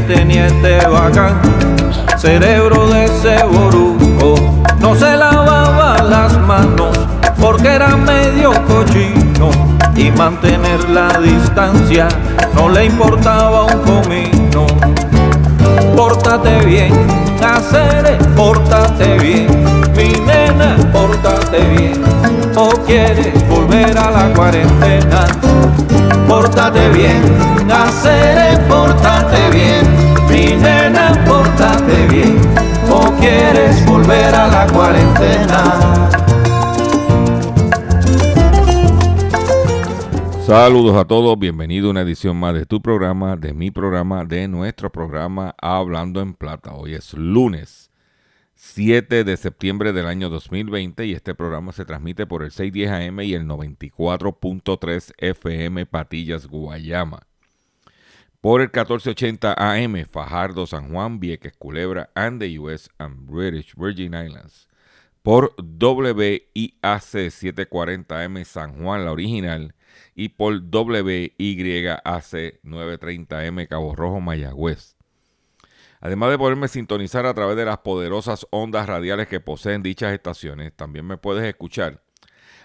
Tenía este bacán, cerebro de ese boruco. No se lavaba las manos porque era medio cochino. Y mantener la distancia no le importaba un comino. Pórtate bien, hacer, pórtate bien, mi nena, pórtate bien, o quieres volver a la cuarentena. Pórtate bien, hacer, pórtate bien, mi nena, pórtate bien, o quieres volver a la cuarentena. Saludos a todos, bienvenido a una edición más de tu programa, de mi programa, de nuestro programa Hablando en Plata. Hoy es lunes 7 de septiembre del año 2020 y este programa se transmite por el 610 AM y el 94.3 FM Patillas, Guayama. Por el 1480 AM Fajardo, San Juan, Vieques, Culebra and the US and British Virgin Islands. Por WIAC 740 AM San Juan, la original y por WYAC 930M Cabo Rojo Mayagüez. Además de poderme sintonizar a través de las poderosas ondas radiales que poseen dichas estaciones, también me puedes escuchar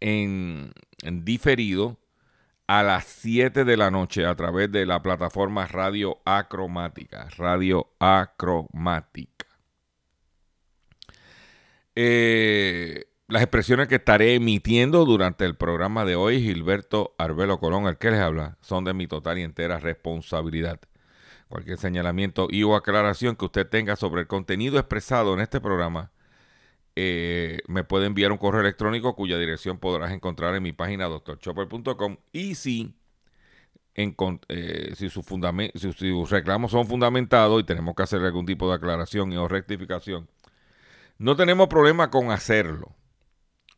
en, diferido a las 7 de la noche a través de la plataforma Radio Acromática. Radio Acromática. Eh, las expresiones que estaré emitiendo durante el programa de hoy, Gilberto Arbelo Colón, el que les habla, son de mi total y entera responsabilidad. Cualquier señalamiento y o aclaración que usted tenga sobre el contenido expresado en este programa, eh, me puede enviar un correo electrónico cuya dirección podrás encontrar en mi página doctorchopper.com y si, eh, si, su si, si sus reclamos son fundamentados y tenemos que hacer algún tipo de aclaración y o rectificación, no tenemos problema con hacerlo.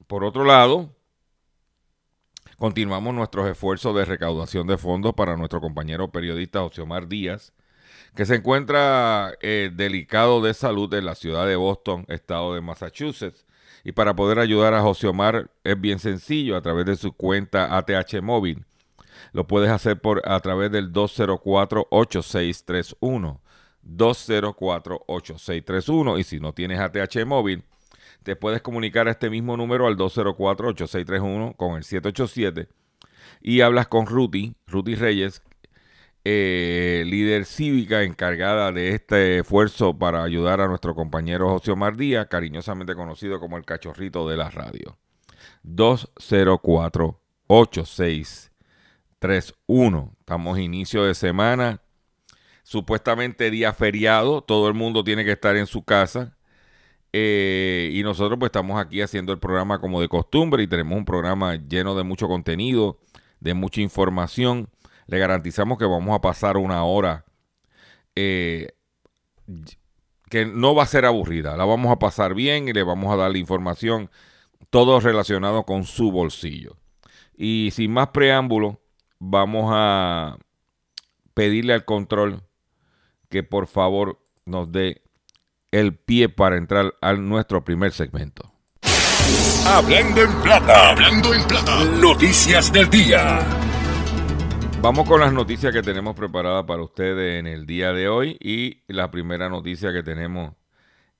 Por otro lado, continuamos nuestros esfuerzos de recaudación de fondos para nuestro compañero periodista José Omar Díaz, que se encuentra eh, delicado de salud en la ciudad de Boston, estado de Massachusetts. Y para poder ayudar a José Omar es bien sencillo a través de su cuenta ATH móvil. Lo puedes hacer por a través del 204-8631. 204-8631. Y si no tienes ATH móvil, te puedes comunicar a este mismo número al 204-8631 con el 787 y hablas con Ruti, Ruti Reyes, eh, líder cívica encargada de este esfuerzo para ayudar a nuestro compañero José Omar Díaz, cariñosamente conocido como el cachorrito de la radio. 204-8631. Estamos inicio de semana, supuestamente día feriado, todo el mundo tiene que estar en su casa. Eh, y nosotros pues estamos aquí haciendo el programa como de costumbre y tenemos un programa lleno de mucho contenido, de mucha información. Le garantizamos que vamos a pasar una hora eh, que no va a ser aburrida. La vamos a pasar bien y le vamos a dar la información, todo relacionado con su bolsillo. Y sin más preámbulo, vamos a pedirle al control que por favor nos dé el pie para entrar a nuestro primer segmento. Hablando en plata. Hablando en plata. Noticias del día. Vamos con las noticias que tenemos preparadas para ustedes en el día de hoy y la primera noticia que tenemos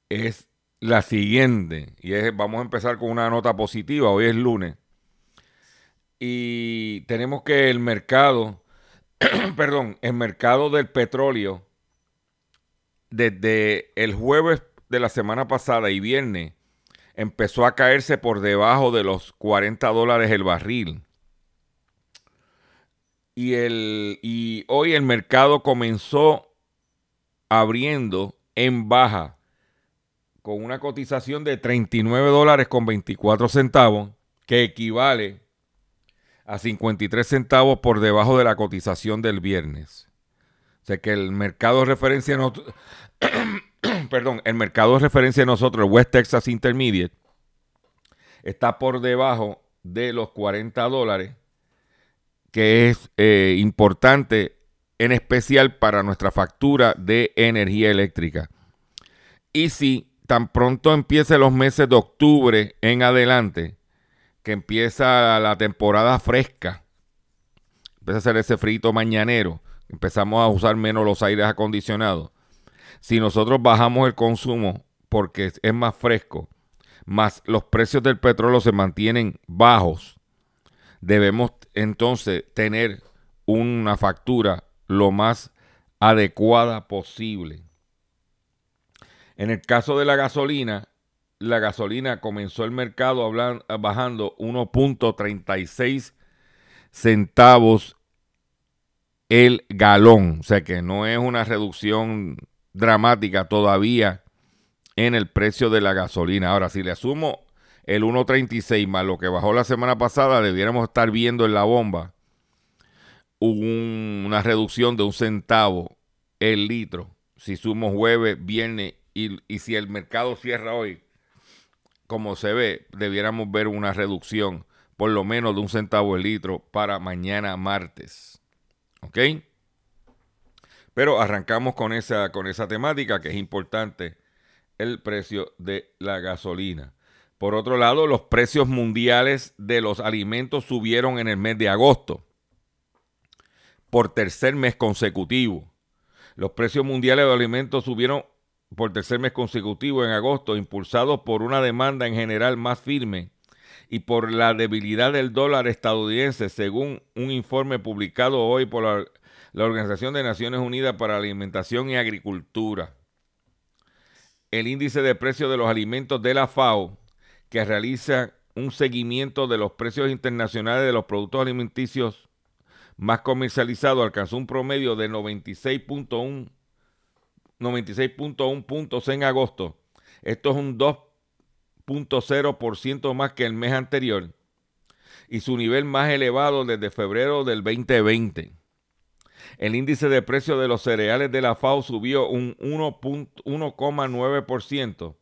es la siguiente y es vamos a empezar con una nota positiva. Hoy es lunes y tenemos que el mercado, perdón, el mercado del petróleo desde el jueves de la semana pasada y viernes empezó a caerse por debajo de los 40 dólares el barril. Y, el, y hoy el mercado comenzó abriendo en baja con una cotización de 39 dólares con 24 centavos, que equivale a 53 centavos por debajo de la cotización del viernes. O sea que el mercado de referencia, perdón, el mercado de referencia de nosotros, el West Texas Intermediate, está por debajo de los 40 dólares, que es eh, importante en especial para nuestra factura de energía eléctrica. Y si tan pronto empiece los meses de octubre en adelante, que empieza la temporada fresca, empieza a hacer ese frito mañanero, empezamos a usar menos los aires acondicionados. Si nosotros bajamos el consumo porque es más fresco, más los precios del petróleo se mantienen bajos, debemos entonces tener una factura lo más adecuada posible. En el caso de la gasolina, la gasolina comenzó el mercado bajando 1.36 centavos el galón. O sea que no es una reducción dramática todavía en el precio de la gasolina. Ahora, si le asumo el 1.36 más lo que bajó la semana pasada, debiéramos estar viendo en la bomba una reducción de un centavo el litro. Si sumo jueves, viernes y, y si el mercado cierra hoy, como se ve, debiéramos ver una reducción por lo menos de un centavo el litro para mañana martes. ¿Ok? Pero arrancamos con esa, con esa temática que es importante, el precio de la gasolina. Por otro lado, los precios mundiales de los alimentos subieron en el mes de agosto por tercer mes consecutivo. Los precios mundiales de alimentos subieron por tercer mes consecutivo en agosto, impulsado por una demanda en general más firme y por la debilidad del dólar estadounidense, según un informe publicado hoy por la, Organización de Naciones Unidas para Alimentación y Agricultura. El índice de precios de los alimentos de la FAO, que realiza un seguimiento de los precios internacionales de los productos alimenticios más comercializados, alcanzó un promedio de 96.1 96.1 puntos en agosto. Esto es un 2.0% más que el mes anterior y su nivel más elevado desde febrero del 2020. El índice de precio de los cereales de la FAO subió un 1,9%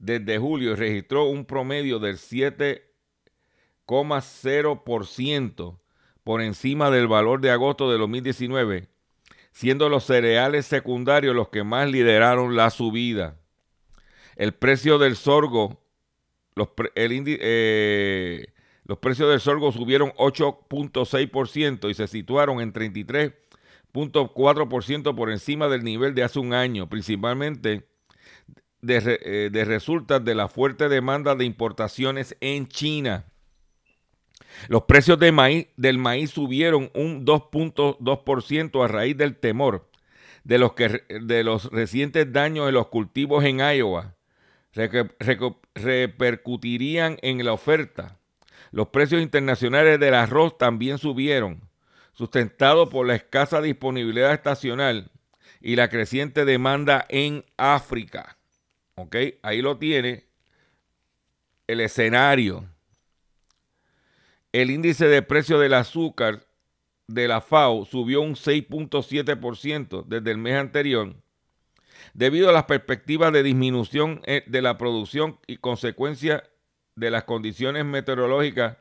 desde julio registró un promedio del 7,0% por encima del valor de agosto de 2019 siendo los cereales secundarios los que más lideraron la subida. El precio del sorgo, los, eh, los precios del sorgo subieron 8.6% y se situaron en 33.4% por encima del nivel de hace un año, principalmente de, eh, de resultas de la fuerte demanda de importaciones en China. Los precios de maíz, del maíz subieron un 2.2% a raíz del temor de los, que, de los recientes daños en los cultivos en Iowa. repercutirían en la oferta. Los precios internacionales del arroz también subieron, sustentado por la escasa disponibilidad estacional y la creciente demanda en África. ¿Ok? Ahí lo tiene el escenario. El índice de precio del azúcar de la FAO subió un 6.7% desde el mes anterior, debido a las perspectivas de disminución eh, de la producción y consecuencia de las condiciones meteorológicas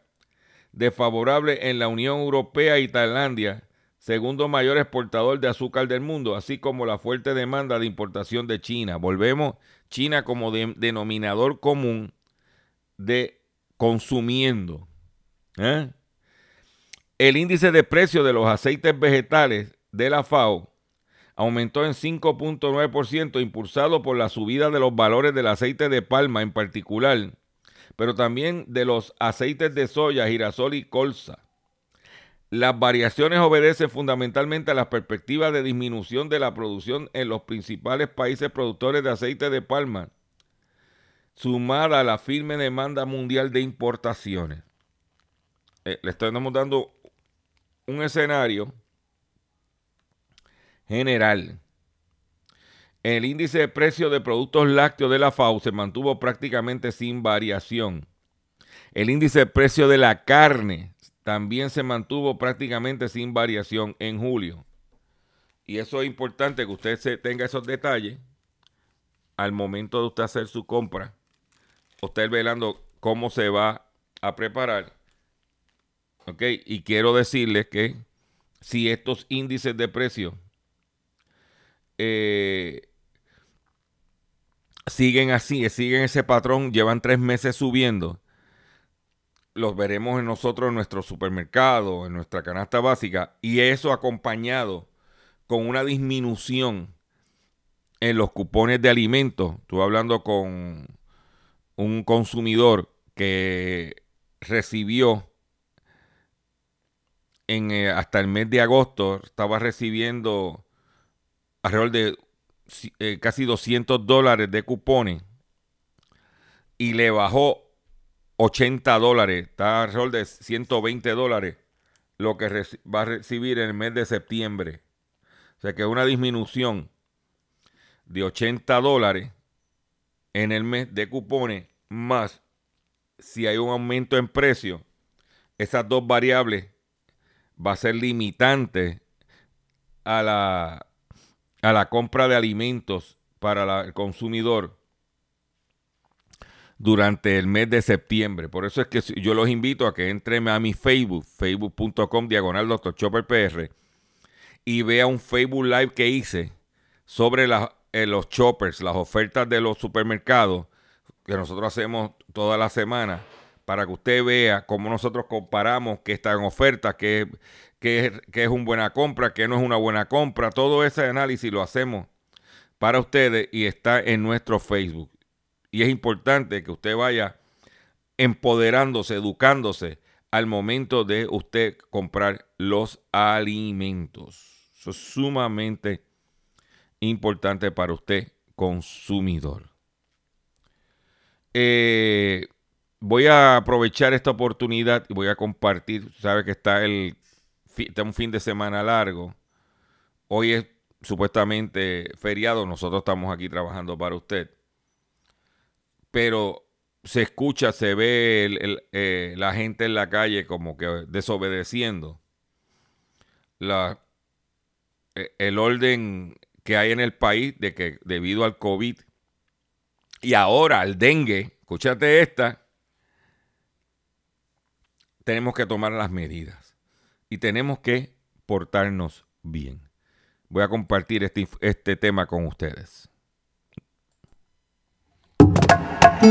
desfavorables en la Unión Europea y Tailandia, segundo mayor exportador de azúcar del mundo, así como la fuerte demanda de importación de China. Volvemos China como denominador común de consumiendo. ¿eh? El índice de precio de los aceites vegetales de la FAO aumentó en 5.9%, impulsado por la subida de los valores del aceite de palma en particular, pero también de los aceites de soya, girasol y colza. Las variaciones obedecen fundamentalmente a las perspectivas de disminución de la producción en los principales países productores de aceite de palma, sumada a la firme demanda mundial de importaciones. Eh, le estamos dando un escenario general. El índice de precio de productos lácteos de la FAO se mantuvo prácticamente sin variación. El índice de precio de la carne también se mantuvo prácticamente sin variación en julio. Y eso es importante que usted se tenga esos detalles al momento de usted hacer su compra. Usted velando cómo se va a preparar ¿Ok? Y quiero decirles que si estos índices de precio eh, siguen así, siguen ese patrón, llevan tres meses subiendo, los veremos en nosotros en nuestro supermercado, en nuestra canasta básica, y eso acompañado con una disminución en los cupones de alimentos. Estuve hablando con un consumidor que recibió eh, hasta el mes de agosto estaba recibiendo alrededor de eh, casi 200 dólares de cupones y le bajó 80 dólares, está alrededor de 120 dólares lo que va a recibir en el mes de septiembre. O sea que una disminución de 80 dólares en el mes de cupones, más si hay un aumento en precio, esas dos variables va a ser limitante a la, a la compra de alimentos para el consumidor durante el mes de septiembre. Por eso es que yo los invito a que entren a mi Facebook, facebook.com diagonal Dr. Chopper PR, y vea un Facebook Live que hice sobre eh, los choppers, las ofertas de los supermercados que nosotros hacemos toda la semana para que usted vea cómo nosotros comparamos qué está en oferta, qué, qué, es una buena compra, qué no es una buena compra. Todo ese análisis lo hacemos para ustedes y está en nuestro Facebook. Y es importante que usted vaya empoderándose, educándose al momento de usted comprar los alimentos. Eso es sumamente importante para usted, consumidor. Eh, voy a aprovechar esta oportunidad y voy a compartir. Sabe que está el está un fin de semana largo. Hoy es supuestamente feriado. Nosotros estamos aquí trabajando para usted. Pero se escucha, se ve eh, la gente en la calle como que desobedeciendo la, e, el orden que hay en el país de que debido al COVID y ahora al dengue, escúchate esta, tenemos que tomar las medidas y tenemos que portarnos bien. Voy a compartir este, este tema con ustedes. Él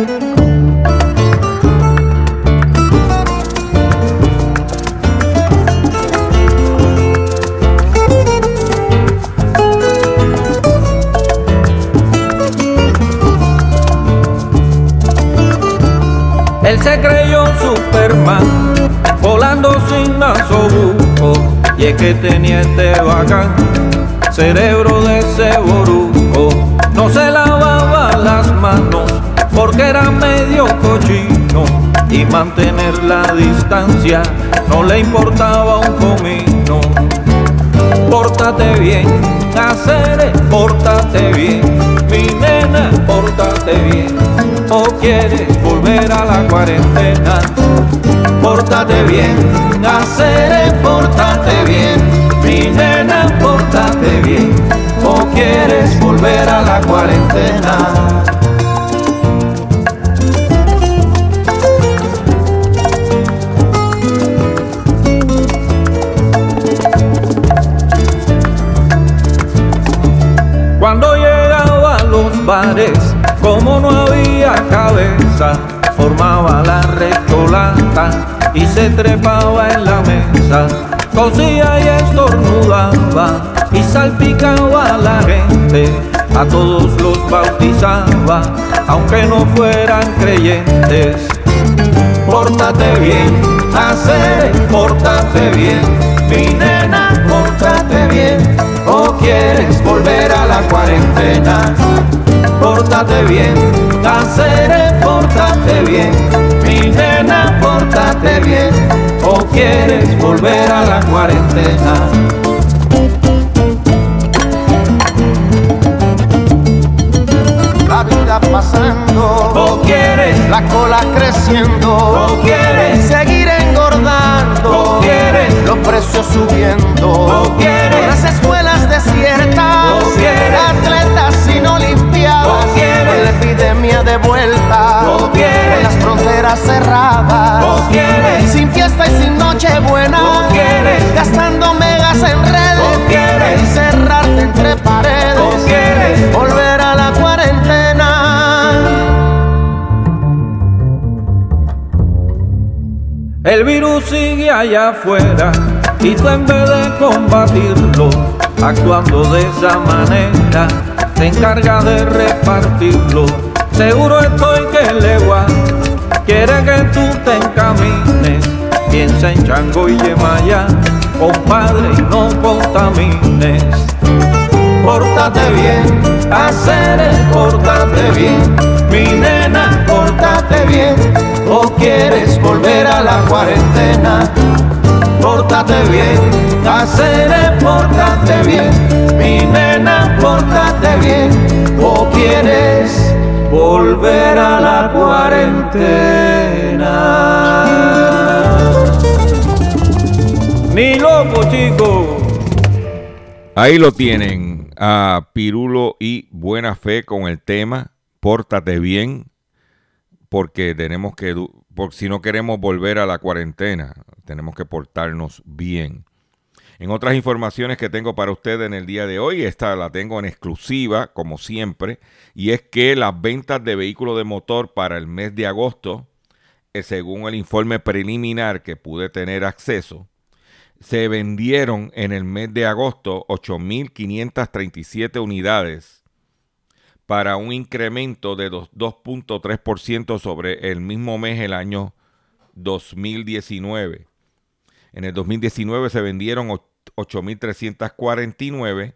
se creyó Superman volando sin masobuco y es que tenía este bacán cerebro de ese no se manos porque era medio cochino y mantener la distancia no le importaba un comino. Pórtate bien hacer pórtate bien mi nena pórtate bien. O quieres volver a la cuarentena pórtate bien, hacer pórtate bien, mi nena, pórtate bien, o quieres volver a la cuarentena. Como no había cabeza, formaba la restolata y se trepaba en la mesa, cosía y estornudaba y salpicaba a la gente, a todos los bautizaba, aunque no fueran creyentes. Pórtate bien, hacer, pórtate bien, mi nena, pórtate bien, o quieres volver a la cuarentena. Pórtate bien, hacer, pórtate bien, mi nena, pórtate bien, o quieres volver a la cuarentena. pasando. O quieres la cola creciendo. O quieres seguir engordando. O quieres los precios subiendo. O quieres las escuelas desiertas. O quieres atletas sin olimpiadas. O quieres la epidemia de vuelta. O quieres las fronteras cerradas. O quieres sin fiesta y sin noche buena. O quieres gastando megas en redes. O quieres encerrarte entre paredes. O quieres volver a la cuarentena. El virus sigue allá afuera y tú en vez de combatirlo, actuando de esa manera, te encarga de repartirlo. Seguro estoy que el legua quiere que tú te encamines. Piensa en Chango y Yemaya, compadre, y no contamines. Pórtate bien, hacer pórtate bien, mi nena, pórtate bien, o quieres volver a la cuarentena. Pórtate bien, hacer pórtate bien, mi nena, volver a la cuarentena. Ni loco, chico. Ahí lo tienen, a Pirulo y Buena Fe con el tema Pórtate bien, porque tenemos que, por, si no queremos volver a la cuarentena, tenemos que portarnos bien. En otras informaciones que tengo para ustedes en el día de hoy, esta la tengo en exclusiva, como siempre, y es que las ventas de vehículos de motor para el mes de agosto, eh, según el informe preliminar que pude tener acceso, se vendieron en el mes de agosto 8.537 unidades para un incremento de 2.3% sobre el mismo mes el año 2019. En el 2019 se vendieron 8.349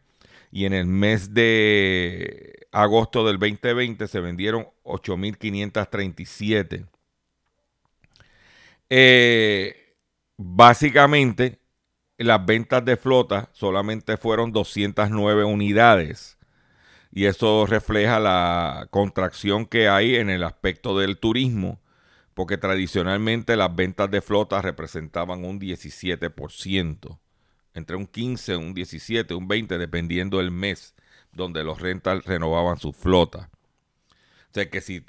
y en el mes de agosto del 2020 se vendieron 8.537. Eh, básicamente, las ventas de flota solamente fueron 209 unidades. Y eso refleja la contracción que hay en el aspecto del turismo, porque tradicionalmente las ventas de flota representaban un 17%, entre un 15, un 17, un 20, dependiendo del mes donde los rentas renovaban su flota. O sea que si,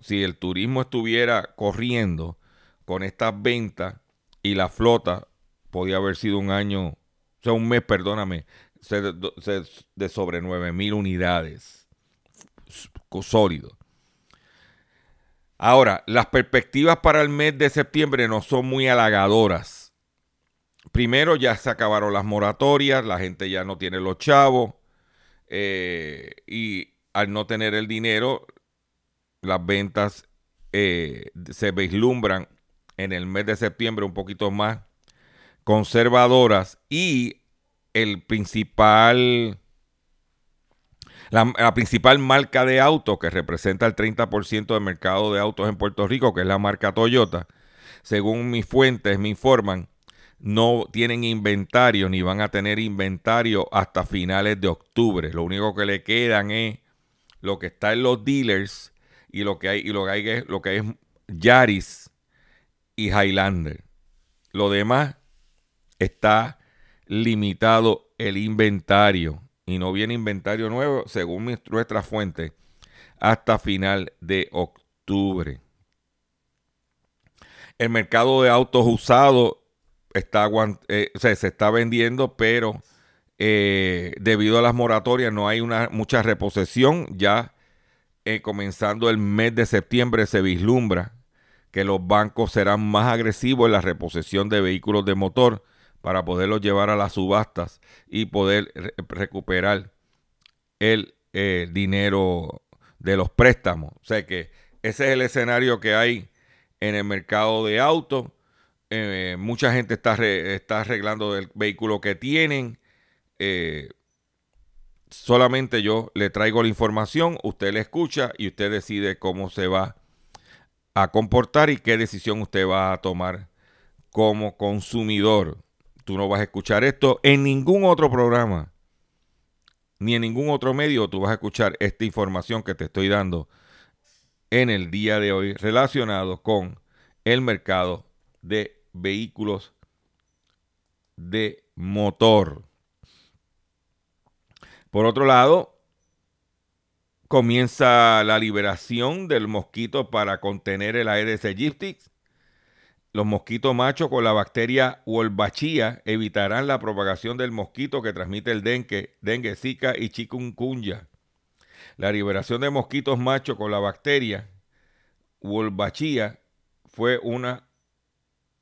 si el turismo estuviera corriendo con estas ventas y la flota podía haber sido un año, o sea, un mes, perdóname, de sobre 9 mil unidades. Sólido. Ahora, las perspectivas para el mes de septiembre no son muy halagadoras. Primero, ya se acabaron las moratorias, la gente ya no tiene los chavos eh, y al no tener el dinero, las ventas eh, se vislumbran en el mes de septiembre un poquito más conservadoras y el principal, la, la, principal marca de autos que representa el 30% del mercado de autos en Puerto Rico, que es la marca Toyota, según mis fuentes me informan, no tienen inventario ni van a tener inventario hasta finales de octubre. Lo único que le quedan es lo que está en los dealers y lo que hay, y lo que hay lo que es Yaris y Highlander. Lo demás está limitado el inventario y no viene inventario nuevo según nuestra fuente hasta final de octubre. El mercado de autos usados está, eh, se está vendiendo, pero eh, debido a las moratorias no hay una mucha reposición. Ya eh, comenzando el mes de septiembre, se vislumbra que los bancos serán más agresivos en la reposición de vehículos de motor para poderlos llevar a las subastas y poder recuperar el dinero de los préstamos. O sea que ese es el escenario que hay en el mercado de autos. Eh, mucha gente está, está arreglando el vehículo que tienen. Eh, solamente yo le traigo la información, usted le escucha y usted decide cómo se va a comportar y qué decisión usted va a tomar como consumidor. Tú no vas a escuchar esto en ningún otro programa, ni en ningún otro medio tú vas a escuchar esta información que te estoy dando en el día de hoy relacionado con el mercado de vehículos de motor. Por otro lado, comienza la liberación del mosquito para contener el Aedes aegypti. Los mosquitos machos con la bacteria Wolbachia evitarán la propagación del mosquito que transmite el dengue, dengue, zika y chikungunya. La liberación de mosquitos machos con la bacteria Wolbachia fue una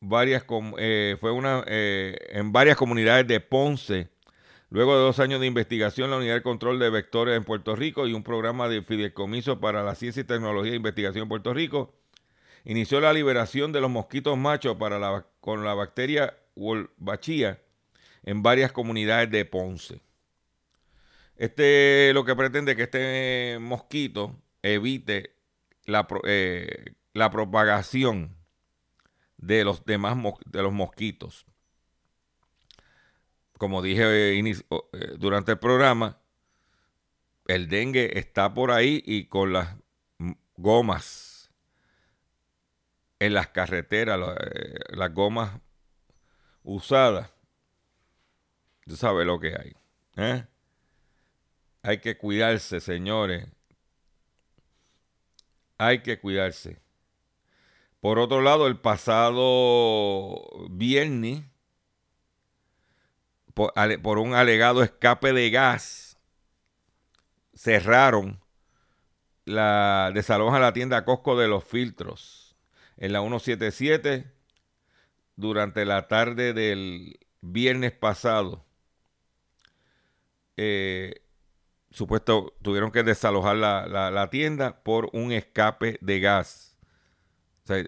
varias eh, fue una eh, en varias comunidades de Ponce Luego de dos años de investigación, la Unidad de Control de Vectores en Puerto Rico y un programa de fideicomiso para la ciencia y tecnología de investigación en Puerto Rico inició la liberación de los mosquitos machos para la, con la bacteria Wolbachia en varias comunidades de Ponce. Este lo que pretende que este mosquito evite la, eh, la propagación de los demás de los mosquitos como dije eh, eh, durante el programa, el dengue está por ahí y con las gomas en las carreteras, eh, las gomas usadas, tú sabes lo que hay. Hay que cuidarse, señores. Hay que cuidarse. Por otro lado, el pasado viernes por, un alegado escape de gas, cerraron la, desalojan la tienda Costco de los filtros en la 177 durante la tarde del viernes pasado. Eh, supuesto, tuvieron que desalojar la tienda por un escape de gas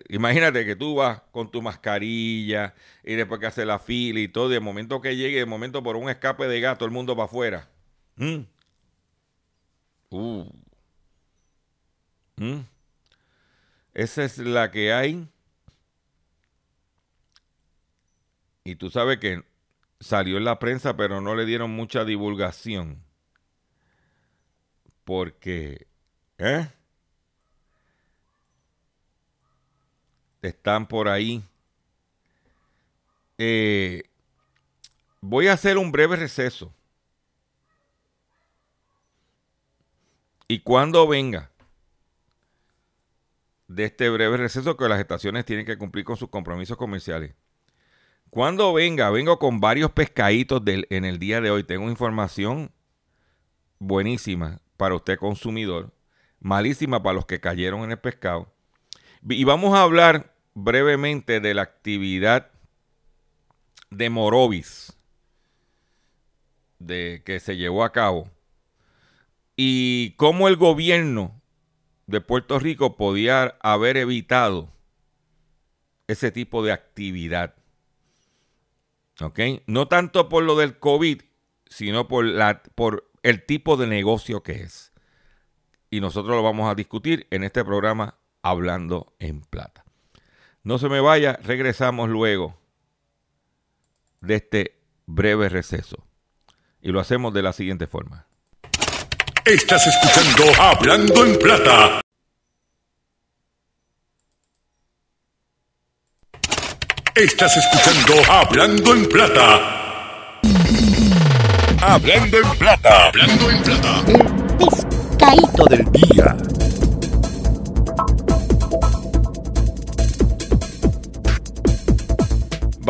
imagínate que tú vas con tu mascarilla y después que hace la fila y todo, y de momento que llegue, de momento por un escape de gato, el mundo va afuera. ¿Mm? Uh. ¿Mm? Esa es la que hay. Y tú sabes que salió en la prensa, pero no le dieron mucha divulgación. Porque, ¿eh? Están por ahí. Eh, voy a hacer un breve receso. Y cuando venga de este breve receso, que las estaciones tienen que cumplir con sus compromisos comerciales. Cuando venga, vengo con varios pescaditos del, en el día de hoy. Tengo información buenísima para usted consumidor, malísima para los que cayeron en el pescado. Y vamos a hablar brevemente de la actividad de Morovis de, que se llevó a cabo y cómo el gobierno de Puerto Rico podía haber evitado ese tipo de actividad. ¿Ok? No tanto por lo del COVID, sino por, la, por el tipo de negocio que es. Y nosotros lo vamos a discutir en este programa Hablando en Plata. No se me vaya, regresamos luego de este breve receso. Y lo hacemos de la siguiente forma. Estás escuchando Hablando en Plata. Estás escuchando Hablando en Plata. Hablando en Plata. Hablando en Plata. El pescadito del día.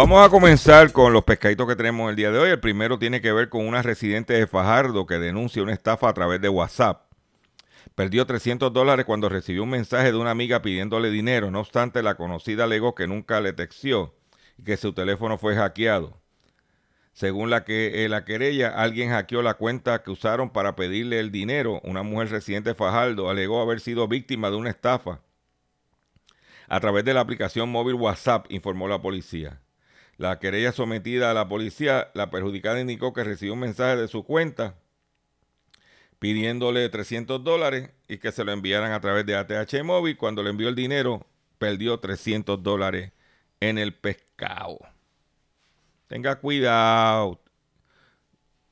Vamos a comenzar con los pescaditos que tenemos el día de hoy. El primero tiene que ver con una residente de Fajardo que denuncia una estafa a través de WhatsApp. Perdió 300 dólares cuando recibió un mensaje de una amiga pidiéndole dinero. No obstante, la conocida alegó que nunca le textió y que su teléfono fue hackeado. Según la, que, eh, la querella, alguien hackeó la cuenta que usaron para pedirle el dinero. Una mujer residente de Fajardo alegó haber sido víctima de una estafa a través de la aplicación móvil WhatsApp, informó la policía. La querella sometida a la policía, la perjudicada indicó que recibió un mensaje de su cuenta pidiéndole 300 dólares y que se lo enviaran a través de ATH móvil. Cuando le envió el dinero, perdió 300 dólares en el pescado. Tenga cuidado.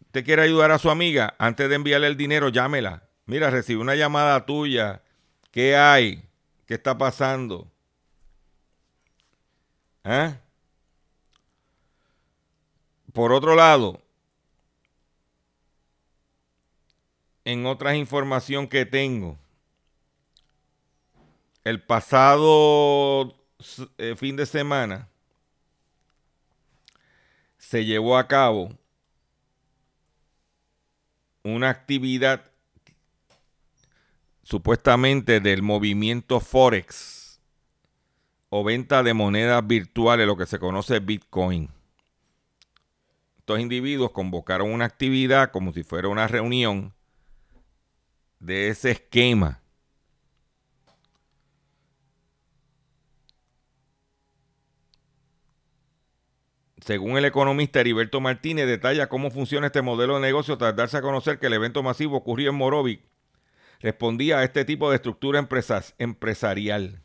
¿Usted quiere ayudar a su amiga? Antes de enviarle el dinero, llámela. Mira, recibí una llamada tuya. ¿Qué hay? ¿Qué está pasando? ¿Eh? Por otro lado, en otras información que tengo, el pasado eh, fin de semana se llevó a cabo una actividad supuestamente del movimiento Forex o venta de monedas virtuales, lo que se conoce Bitcoin. Estos individuos convocaron una actividad como si fuera una reunión de ese esquema. Según el economista Heriberto Martínez, detalla cómo funciona este modelo de negocio tras darse a conocer que el evento masivo ocurrió en Morovic. Respondía a este tipo de estructura empresarial.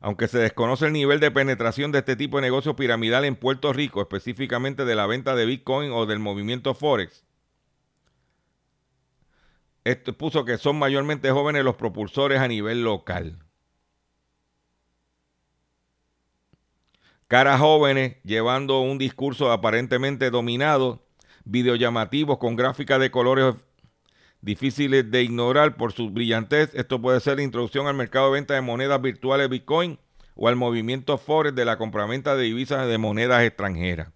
Aunque se desconoce el nivel de penetración de este tipo de negocio piramidal en Puerto Rico, específicamente de la venta de Bitcoin o del movimiento Forex, esto puso que son mayormente jóvenes los propulsores a nivel local. Caras jóvenes llevando un discurso aparentemente dominado, videollamativos con gráficas de colores difíciles de ignorar por su brillantez. Esto puede ser la introducción al mercado de venta de monedas virtuales Bitcoin o al movimiento Forex de la compraventa de divisas de monedas extranjeras.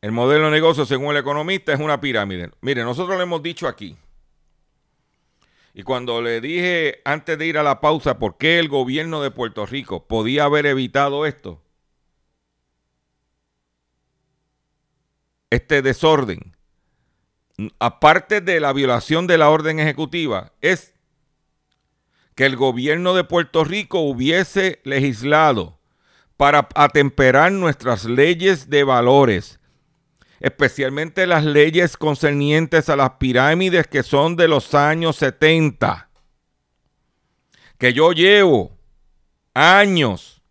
El modelo de negocio, según el economista, es una pirámide. Mire, nosotros le hemos dicho aquí, y cuando le dije antes de ir a la pausa por qué el gobierno de Puerto Rico podía haber evitado esto, este desorden, aparte de la violación de la orden ejecutiva, es que el gobierno de Puerto Rico hubiese legislado para atemperar nuestras leyes de valores especialmente las leyes concernientes a las pirámides que son de los años 70, que yo llevo años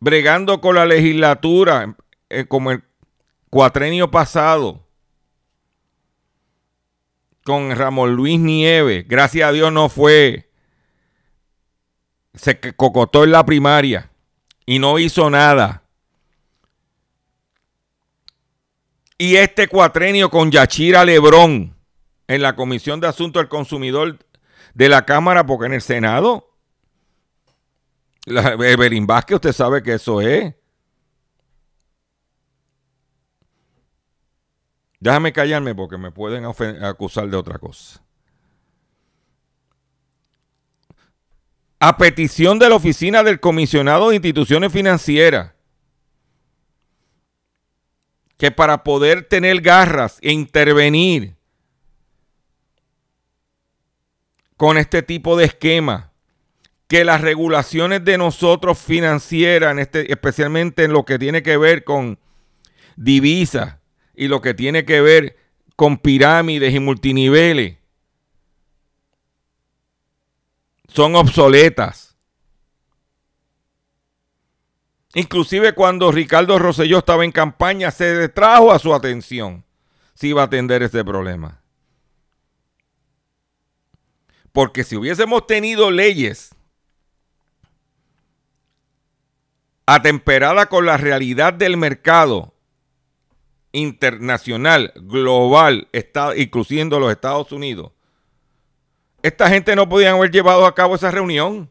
bregando con la legislatura eh, como el cuatrenio pasado con Ramón Luis Nieves. Gracias a Dios no fue. Se cocotó en la primaria y no hizo nada. Y este cuatrenio con Yachira Lebrón en la Comisión de Asuntos del Consumidor de la Cámara, porque en el Senado, Evelyn Vázquez, usted sabe que eso es. Déjame callarme porque me pueden acusar de otra cosa. A petición de la Oficina del Comisionado de Instituciones Financieras, que para poder tener garras e intervenir con este tipo de esquema, que las regulaciones de nosotros financieras, en este, especialmente en lo que tiene que ver con divisas y lo que tiene que ver con pirámides y multiniveles, son obsoletas. Inclusive cuando Ricardo Rosselló estaba en campaña, se trajo a su atención si iba a atender ese problema. Porque si hubiésemos tenido leyes atemperadas con la realidad del mercado internacional, global, incluyendo los Estados Unidos, esta gente no podía haber llevado a cabo esa reunión.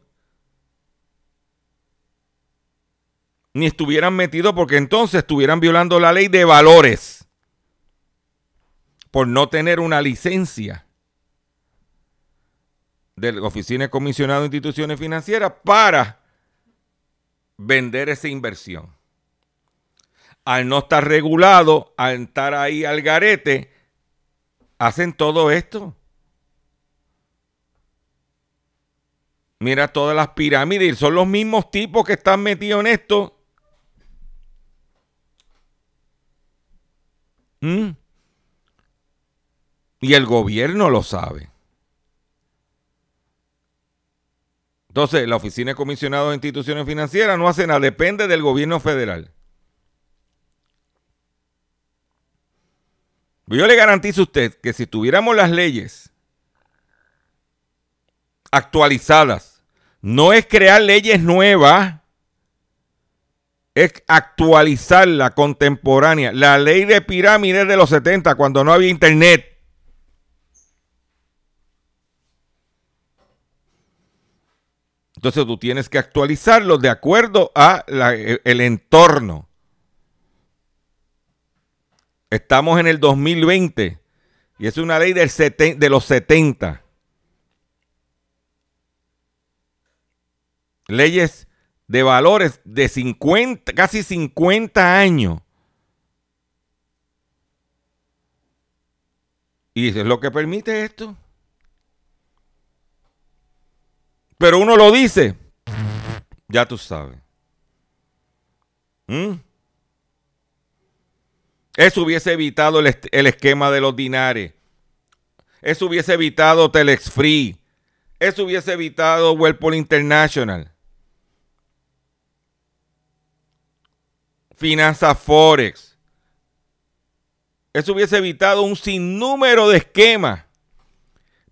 ni estuvieran metidos porque entonces estuvieran violando la ley de valores. por no tener una licencia de la Oficina de Comisionado de Instituciones Financieras para vender esa inversión. Al no estar regulado, al estar ahí al garete, hacen todo esto. Mira todas las pirámides, son los mismos tipos que están metidos en esto. ¿Mm? Y el gobierno lo sabe. Entonces, la Oficina de Comisionado de Instituciones Financieras no hace nada, depende del gobierno federal. Yo le garantizo a usted que si tuviéramos las leyes actualizadas, no es crear leyes nuevas, es actualizar la contemporánea. La ley de pirámides de los 70, cuando no había internet. Entonces tú tienes que actualizarlo de acuerdo a el entorno. Estamos en el 2020 y es una ley del de los 70. Leyes de valores de 50, casi 50 años. Y es lo que permite esto. Pero uno lo dice, ya tú sabes. ¿Mm? Eso hubiese evitado el, el, esquema de los dinares. Eso hubiese evitado Telex Free. Eso hubiese evitado Whirlpool International. Finanzas Forex. Eso hubiese evitado un sinnúmero de esquemas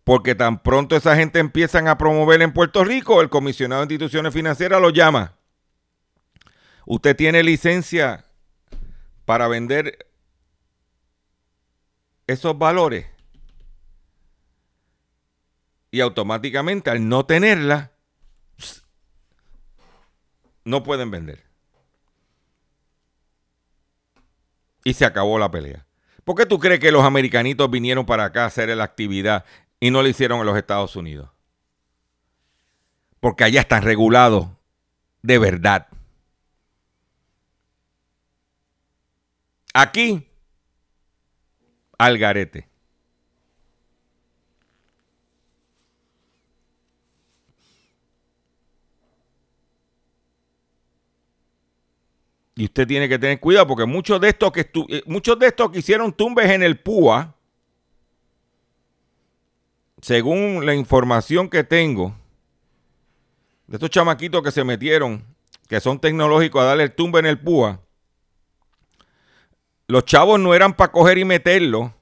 porque tan pronto esa gente empiezan a promover en Puerto Rico, el comisionado de instituciones financieras lo llama. Usted tiene licencia para vender esos valores. Y automáticamente al no tenerla, no pueden vender. Y se acabó la pelea. ¿Por qué tú crees que los americanitos vinieron para acá a hacer la actividad y no lo hicieron en los Estados Unidos. Porque allá están regulados de verdad. Aquí, al garete. Y usted tiene que tener cuidado porque muchos de estos que, eh, muchos de estos que hicieron tumbes en el PUA, según la información que tengo, de estos chamaquitos que se metieron, que son tecnológicos, a darle el tumbe en el púa, los chavos no eran para coger y meterlo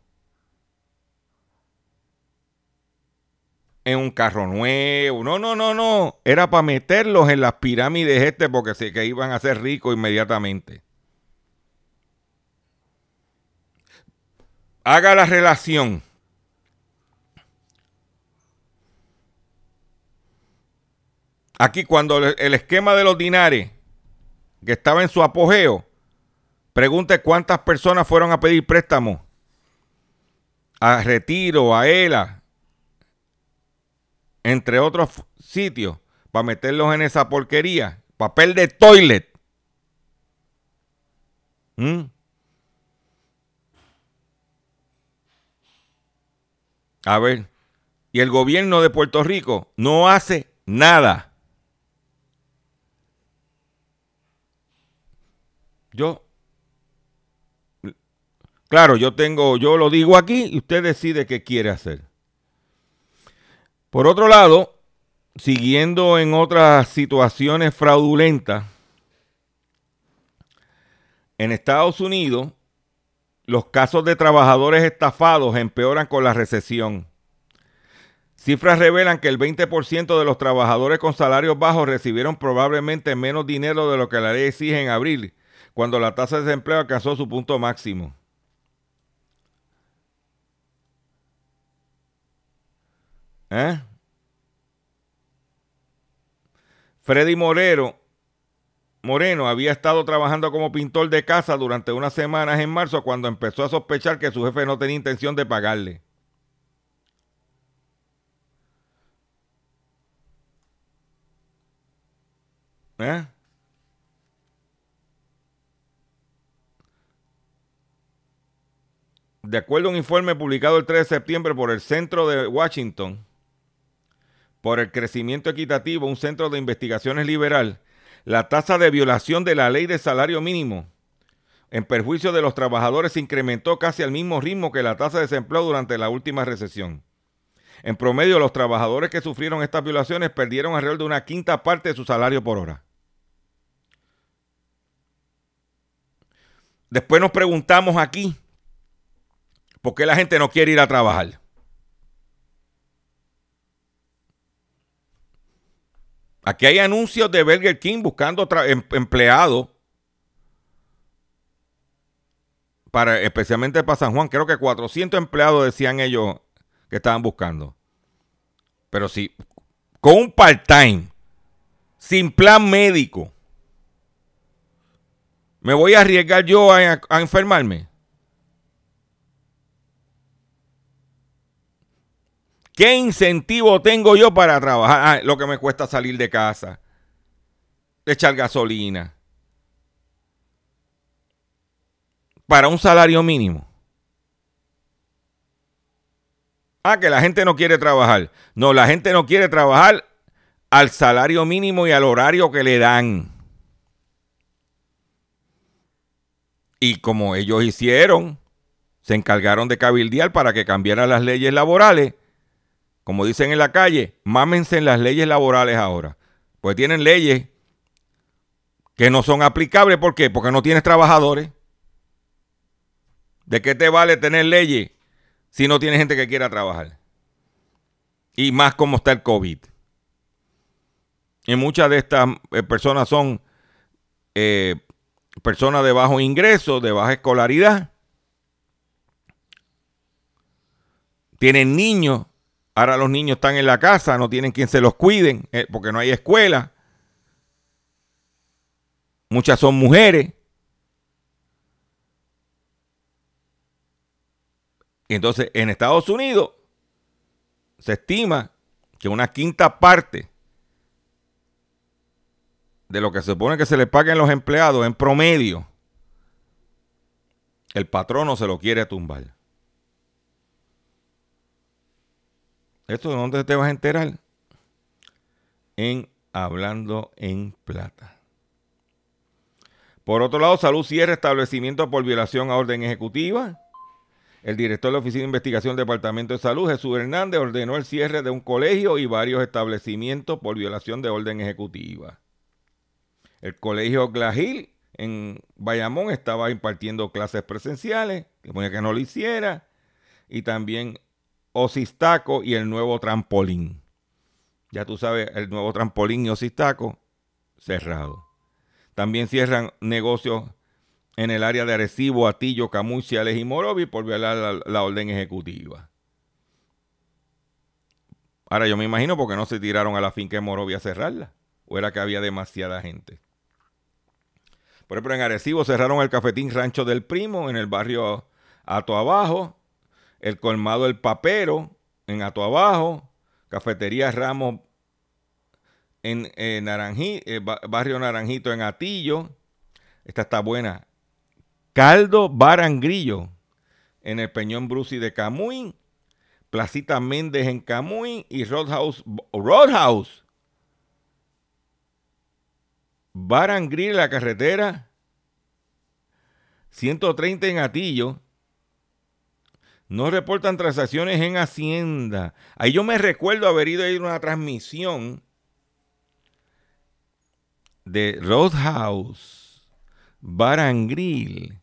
en un carro nuevo. No, no, no, no. Era para meterlos en las pirámides este porque sé que iban a ser ricos inmediatamente. Haga la relación Aquí cuando el esquema de los dinares, que estaba en su apogeo, pregunte cuántas personas fueron a pedir préstamo a Retiro, a ELA, entre otros sitios, para meterlos en esa porquería. Papel de toilet. ¿Mm? A ver, y el gobierno de Puerto Rico no hace nada. Yo, claro, yo tengo, yo lo digo aquí y usted decide qué quiere hacer. Por otro lado, siguiendo en otras situaciones fraudulentas, en Estados Unidos, los casos de trabajadores estafados empeoran con la recesión. Cifras revelan que el 20% de los trabajadores con salarios bajos recibieron probablemente menos dinero de lo que la ley exige en abril cuando la tasa de desempleo alcanzó su punto máximo. ¿Eh? Freddy Morero Moreno había estado trabajando como pintor de casa durante unas semanas en marzo cuando empezó a sospechar que su jefe no tenía intención de pagarle. ¿Eh? De acuerdo a un informe publicado el 3 de septiembre por el Centro de Washington, por el crecimiento equitativo, un centro de investigaciones liberal, la tasa de violación de la ley de salario mínimo en perjuicio de los trabajadores se incrementó casi al mismo ritmo que la tasa de desempleo durante la última recesión. En promedio, los trabajadores que sufrieron estas violaciones perdieron alrededor de una quinta parte de su salario por hora. Después nos preguntamos aquí, ¿por qué la gente no quiere ir a trabajar? Aquí hay anuncios de Burger King buscando em empleados para especialmente para San Juan. Creo que 400 empleados decían ellos que estaban buscando. Pero sí, con un part-time, sin plan médico, ¿me voy a arriesgar yo a enfermarme? ¿Qué incentivo tengo yo para trabajar? Ah, lo que me cuesta salir de casa, echar gasolina. Para un salario mínimo. Ah, que la gente no quiere trabajar. No, la gente no quiere trabajar al salario mínimo y al horario que le dan. Y como ellos hicieron, se encargaron de cabildear para que cambiaran las leyes laborales como dicen en la calle, mámense en las leyes laborales ahora. Pues tienen leyes que no son aplicables. ¿Por qué? Porque no tienes trabajadores. ¿De qué te vale tener leyes si no tienes gente que quiera trabajar? Y más como está el COVID. Y muchas de estas eh, personas son eh, personas de bajo ingreso, de baja escolaridad. Tienen niños Ahora los niños están en la casa, no tienen quien se los cuiden eh, porque no hay escuela. Muchas son mujeres. Entonces, en Estados Unidos se estima que una quinta parte de lo que se supone que se le paguen los empleados en promedio, el patrono se lo quiere tumbar. ¿Esto de dónde te vas a enterar? En Hablando en Plata. Por otro lado, Salud cierra establecimiento por violación a orden ejecutiva. El director de la Oficina de Investigación del Departamento de Salud, Jesús Hernández, ordenó el cierre de un colegio y varios establecimientos por violación de orden ejecutiva. El colegio Glagil en Bayamón estaba impartiendo clases presenciales, que ponía que no lo hiciera, y también Osistaco y el nuevo trampolín. Ya tú sabes, el nuevo trampolín y Osistaco cerrado. También cierran negocios en el área de Arecibo, Atillo, Camuy, Ciales y Morovi por violar la, orden ejecutiva. Ahora yo me imagino porque no se tiraron a la finca de Morovi a cerrarla. O era que había demasiada gente. Por ejemplo, en Arecibo cerraron el cafetín Rancho del Primo en el barrio Ato Abajo el colmado El Papero en Ato Abajo, Cafetería Ramos en eh, Barrio Naranjito en Atillo. Esta está buena. Caldo Barangrillo en el Peñón Brusi de Camuy. Placita Méndez en Camuy y Roadhouse. Roadhouse. Barangrillo, la carretera 130 en Atillo no reportan transacciones en Hacienda. Ahí yo me recuerdo haber ido a ir una transmisión de Roadhouse, Barangril.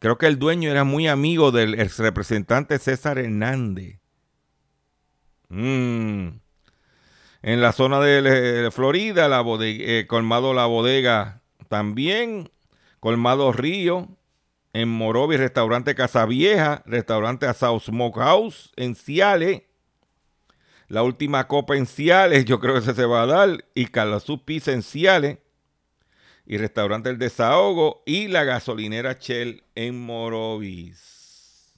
Creo que el dueño era muy amigo del representante César Hernández. Mm. En la zona de Florida, eh, colmado La Bodega también, colmado Río, en Morovi, restaurante Casa Vieja, restaurante Asao Smokehouse en Ciale, La última copa en Ciales, yo creo que ese se va a dar. Y Calazú Pizza en Ciales. Y Restaurante El Desahogo. Y la gasolinera Shell en Morovis.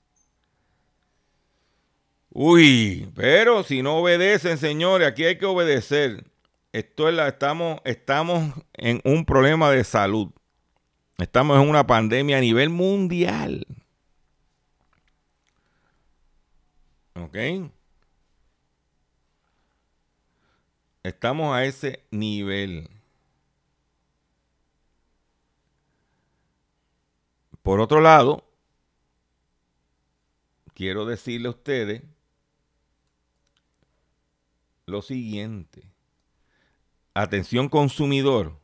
Uy, pero si no obedecen, señores, aquí hay que obedecer. Esto es la, estamos, estamos en un problema de salud. Estamos en una pandemia a nivel mundial. ¿Ok? Estamos a ese nivel. Por otro lado, quiero decirle a ustedes lo siguiente. Atención consumidor.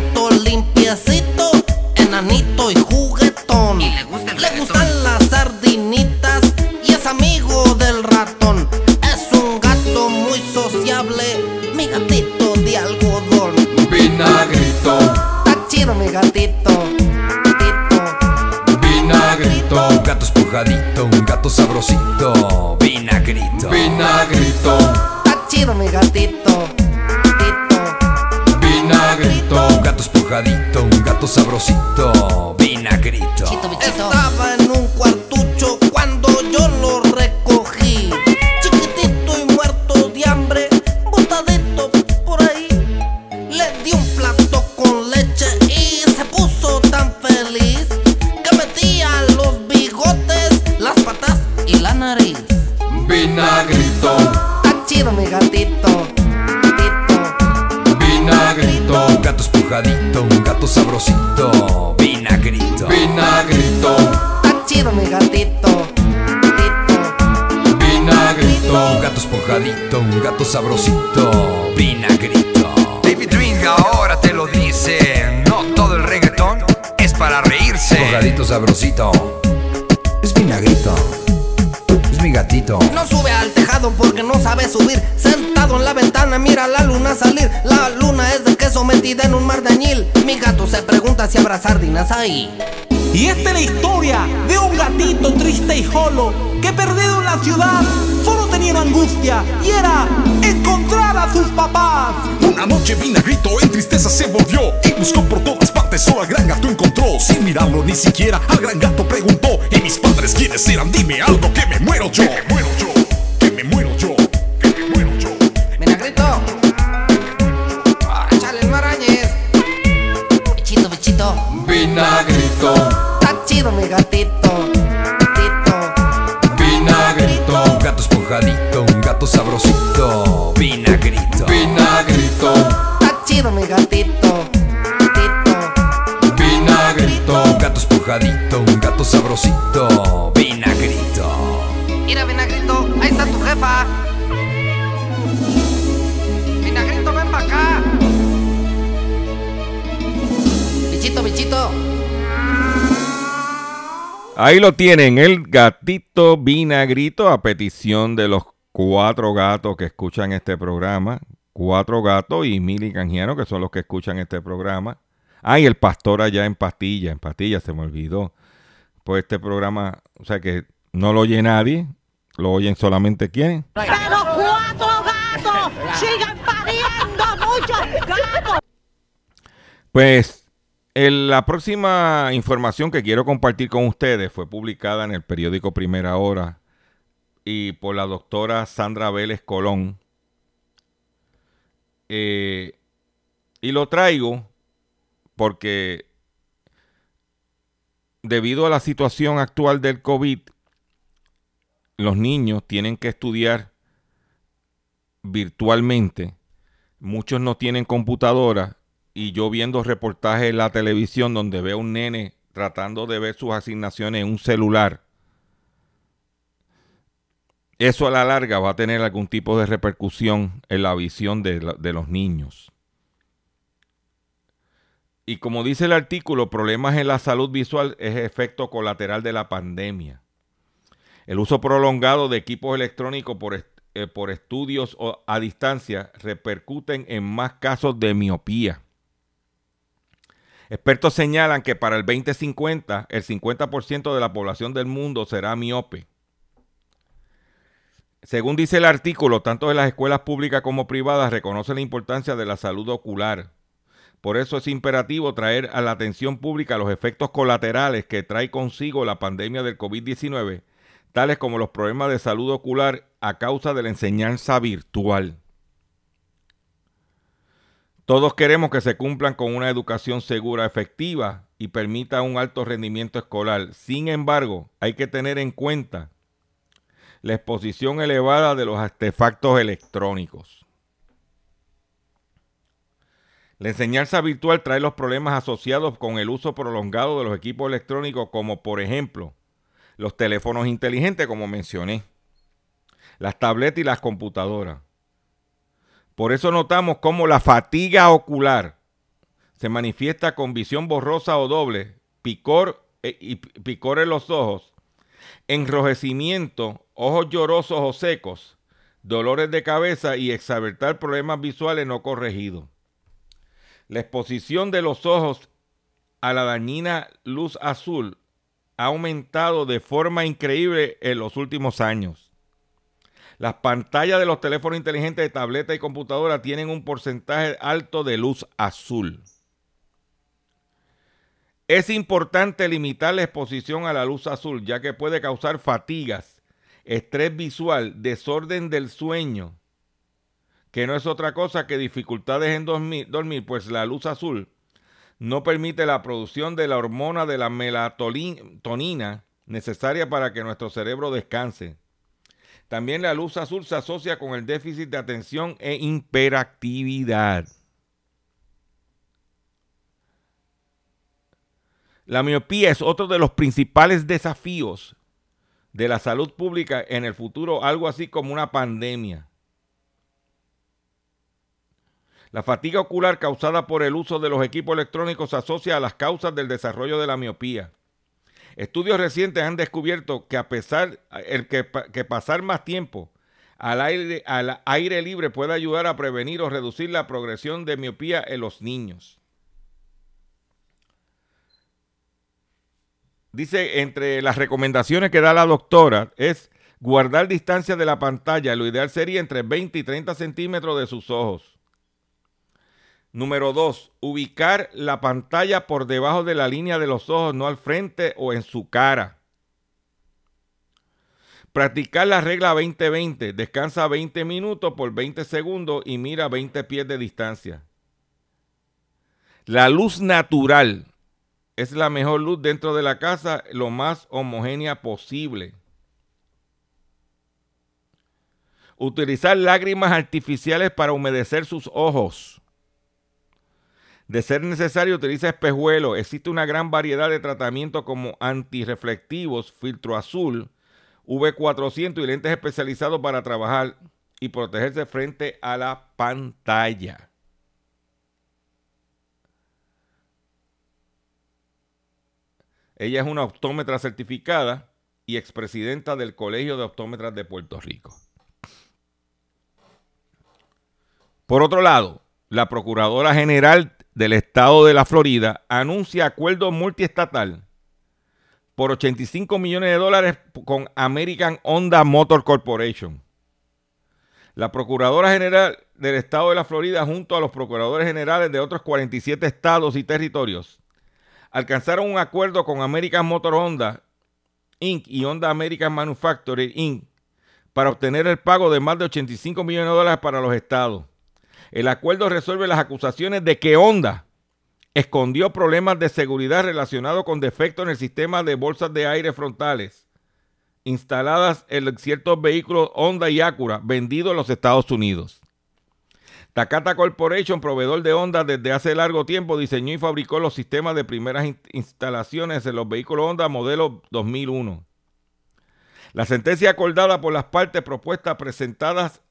sabrosito, es vinagrito. Es mi gatito. No sube al tejado porque no sabe subir. Sentado en la ventana, mira la luna salir. La luna es de queso metida en un mar de añil. Mi gato se pregunta si habrá sardinas ahí. Y esta es la historia de un gatito triste y solo que perdido en la ciudad solo tenía angustia y era encontrar a sus papás. Una noche vinagrito en tristeza se volvió y buscó por todas partes, solo al gran gato encontró. Sin mirarlo ni siquiera, al gran gato preguntó: ¿Y mis padres quiénes eran? Dime algo que me muero yo. Que me muero yo, que me muero vinagrito, Está chido mi gatito. Gatito. vinagrito, Un gato espujadito, un gato sabrosito, vinagrito. vinagrito, Está chido mi gatito. Gatito. vinagrito, Un gato mojadito, un gato sabrosito, vinagrito. Mira, Vinagrito, ahí está tu jefa. Bichito, bichito. Ahí lo tienen, el gatito vinagrito a petición de los cuatro gatos que escuchan este programa. Cuatro gatos y Mili Canjiano, que son los que escuchan este programa. Ah, y el pastor allá en Pastilla, en Pastilla se me olvidó. Pues este programa, o sea que no lo oye nadie, lo oyen solamente quién. Pero cuatro gatos sigan pariendo muchos gatos. Pues la próxima información que quiero compartir con ustedes fue publicada en el periódico Primera Hora y por la doctora Sandra Vélez Colón. Eh, y lo traigo porque debido a la situación actual del COVID, los niños tienen que estudiar virtualmente. Muchos no tienen computadora y yo viendo reportajes en la televisión donde veo a un nene tratando de ver sus asignaciones en un celular, eso a la larga va a tener algún tipo de repercusión en la visión de, los niños. Y como dice el artículo, problemas en la salud visual es efecto colateral de la pandemia. El uso prolongado de equipos electrónicos por, eh, por estudios a distancia repercuten en más casos de miopía. Expertos señalan que para el 2050 el 50% de la población del mundo será miope. Según dice el artículo, tanto en las escuelas públicas como privadas reconocen la importancia de la salud ocular. Por eso es imperativo traer a la atención pública los efectos colaterales que trae consigo la pandemia del COVID-19, tales como los problemas de salud ocular a causa de la enseñanza virtual. Todos queremos que se cumplan con una educación segura, efectiva y permita un alto rendimiento escolar. Sin embargo, hay que tener en cuenta la exposición elevada de los artefactos electrónicos. La enseñanza virtual trae los problemas asociados con el uso prolongado de los equipos electrónicos, como por ejemplo los teléfonos inteligentes, como mencioné, las tabletas y las computadoras. Por eso notamos cómo la fatiga ocular se manifiesta con visión borrosa o doble, picor eh, y picor en los ojos, enrojecimiento, ojos llorosos o secos, dolores de cabeza y exabertar problemas visuales no corregidos. La exposición de los ojos a la dañina luz azul ha aumentado de forma increíble en los últimos años. Las pantallas de los teléfonos inteligentes de tableta y computadora tienen un porcentaje alto de luz azul. Es importante limitar la exposición a la luz azul, ya que puede causar fatigas, estrés visual, desorden del sueño, que no es otra cosa que dificultades en dormir, dormir, pues la luz azul no permite la producción de la hormona de la melatonina necesaria para que nuestro cerebro descanse. También la luz azul se asocia con el déficit de atención e hiperactividad. La miopía es otro de los principales desafíos de la salud pública en el futuro, algo así como una pandemia. La fatiga ocular causada por el uso de los equipos electrónicos se asocia a las causas del desarrollo de la miopía. Estudios recientes han descubierto que a pesar el que, que pasar más tiempo al aire, al aire libre puede ayudar a prevenir o reducir la progresión de miopía en los niños. Dice, entre las recomendaciones que da la doctora es guardar distancia de la pantalla. Lo ideal sería entre 20 y 30 centímetros de sus ojos. Número 2. Ubicar la pantalla por debajo de la línea de los ojos, no al frente o en su cara. Practicar la regla 20-20. Descansa 20 minutos por 20 segundos y mira 20 pies de distancia. La luz natural es la mejor luz dentro de la casa, lo más homogénea posible. Utilizar lágrimas artificiales para humedecer sus ojos. De ser necesario, utiliza espejuelos. Existe una gran variedad de tratamientos como antirreflectivos, filtro azul, V400 y lentes especializados para trabajar y protegerse frente a la pantalla. Ella es una optómetra certificada y expresidenta del Colegio de Optómetras de Puerto Rico. Por otro lado, la Procuradora General del Estado de la Florida anuncia acuerdo multiestatal por 85 millones de dólares con American Honda Motor Corporation. La Procuradora General del Estado de la Florida junto a los Procuradores Generales de otros 47 estados y territorios alcanzaron un acuerdo con American Motor Honda Inc. y Honda American Manufacturing Inc. para obtener el pago de más de 85 millones de dólares para los estados. El acuerdo resuelve las acusaciones de que Honda escondió problemas de seguridad relacionados con defectos en el sistema de bolsas de aire frontales instaladas en ciertos vehículos Honda y Acura vendidos en los Estados Unidos. Takata Corporation, proveedor de Honda desde hace largo tiempo, diseñó y fabricó los sistemas de primeras instalaciones en los vehículos Honda modelo 2001. La sentencia acordada por las partes propuestas presentadas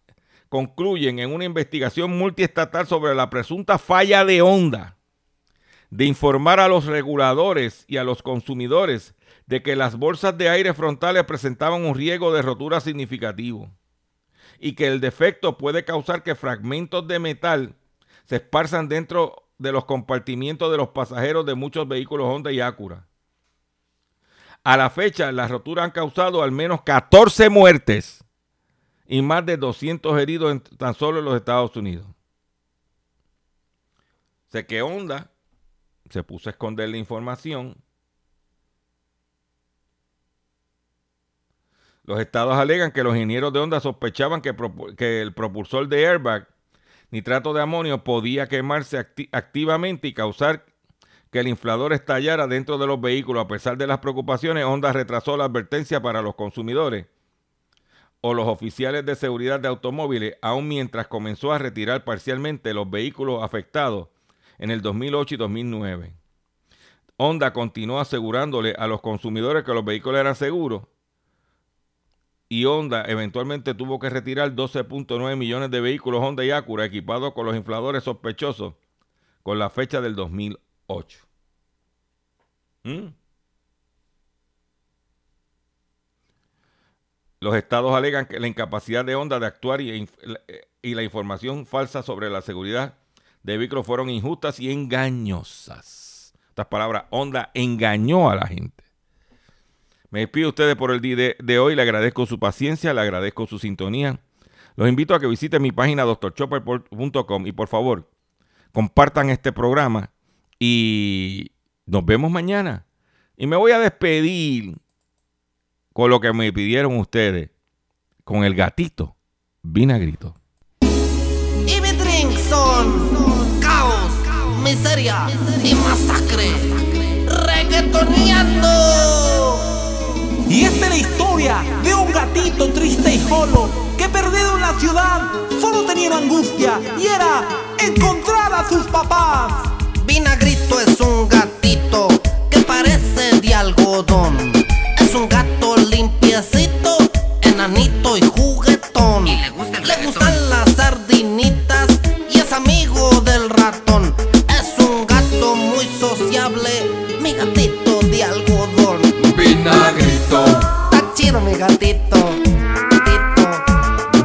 concluyen en una investigación multiestatal sobre la presunta falla de Honda de informar a los reguladores y a los consumidores de que las bolsas de aire frontales presentaban un riesgo de rotura significativo y que el defecto puede causar que fragmentos de metal se esparzan dentro de los compartimientos de los pasajeros de muchos vehículos Honda y Acura. A la fecha, las roturas han causado al menos 14 muertes y más de 200 heridos en, tan solo en los Estados Unidos. Sé que Honda se puso a esconder la información. Los estados alegan que los ingenieros de Honda sospechaban que el propulsor de airbag nitrato de amonio podía quemarse activamente y causar que el inflador estallara dentro de los vehículos. A pesar de las preocupaciones, Honda retrasó la advertencia para los consumidores o los oficiales de seguridad de automóviles, aun mientras comenzó a retirar parcialmente los vehículos afectados en el 2008 y 2009. Honda continuó asegurándole a los consumidores que los vehículos eran seguros y Honda eventualmente tuvo que retirar 12.9 millones de vehículos Honda y Acura equipados con los infladores sospechosos con la fecha del 2008. ¿Mm? Los estados alegan que la incapacidad de Honda de actuar y, y la información falsa sobre la seguridad de vehículos fueron injustas y engañosas. Estas palabras, Honda engañó a la gente. Me despido a ustedes por el día de, hoy. Le agradezco su paciencia, le agradezco su sintonía. Los invito a que visiten mi página doctorchopper.com y por favor, compartan este programa y nos vemos mañana. Y me voy a despedir con lo que me pidieron ustedes, con el gatito vinagrito. Y mi drink son caos, miseria y masacre. Reggaetoneando. Y esta es la historia de un gatito triste y solo que perdido en la ciudad solo tenía angustia y era encontrar a sus papás. Vinagrito es un gatito que parece de algodón Enanito y juguetón. Le, le gustan las sardinitas y es amigo del ratón. Es un gato muy sociable, mi gatito de algodón. Vinagrito. Está chido mi gatito.